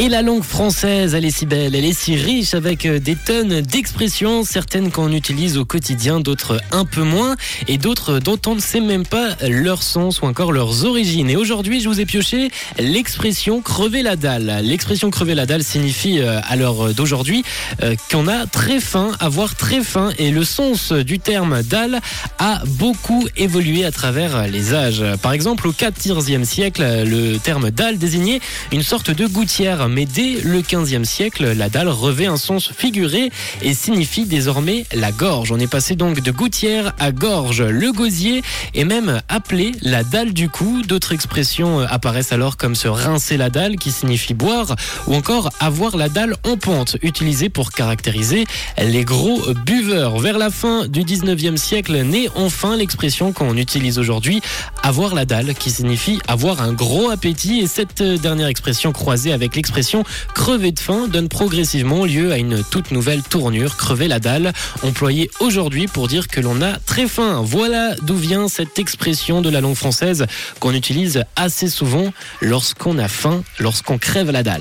Et la langue française, elle est si belle, elle est si riche avec euh, des tonnes d'expressions, certaines qu'on utilise au quotidien, d'autres un peu moins, et d'autres dont on ne sait même pas leur sens ou encore leurs origines. Et aujourd'hui, je vous ai pioché l'expression crever la dalle. L'expression crever la dalle signifie euh, à l'heure d'aujourd'hui euh, qu'on a très faim, avoir très faim, et le sens du terme dalle a beaucoup évolué à travers les âges. Par exemple, au 14e siècle, le terme dalle désignait une sorte de gouttière mais dès le 15e siècle, la dalle revêt un sens figuré et signifie désormais la gorge. On est passé donc de gouttière à gorge. Le gosier est même appelé la dalle du cou. D'autres expressions apparaissent alors comme se rincer la dalle qui signifie boire ou encore avoir la dalle en pente, utilisée pour caractériser les gros buveurs. Vers la fin du 19e siècle, naît enfin l'expression qu'on utilise aujourd'hui, avoir la dalle, qui signifie avoir un gros appétit. Et cette dernière expression croisée avec l'expression crever de faim donne progressivement lieu à une toute nouvelle tournure, crever la dalle, employée aujourd'hui pour dire que l'on a très faim. Voilà d'où vient cette expression de la langue française qu'on utilise assez souvent lorsqu'on a faim, lorsqu'on crève la dalle.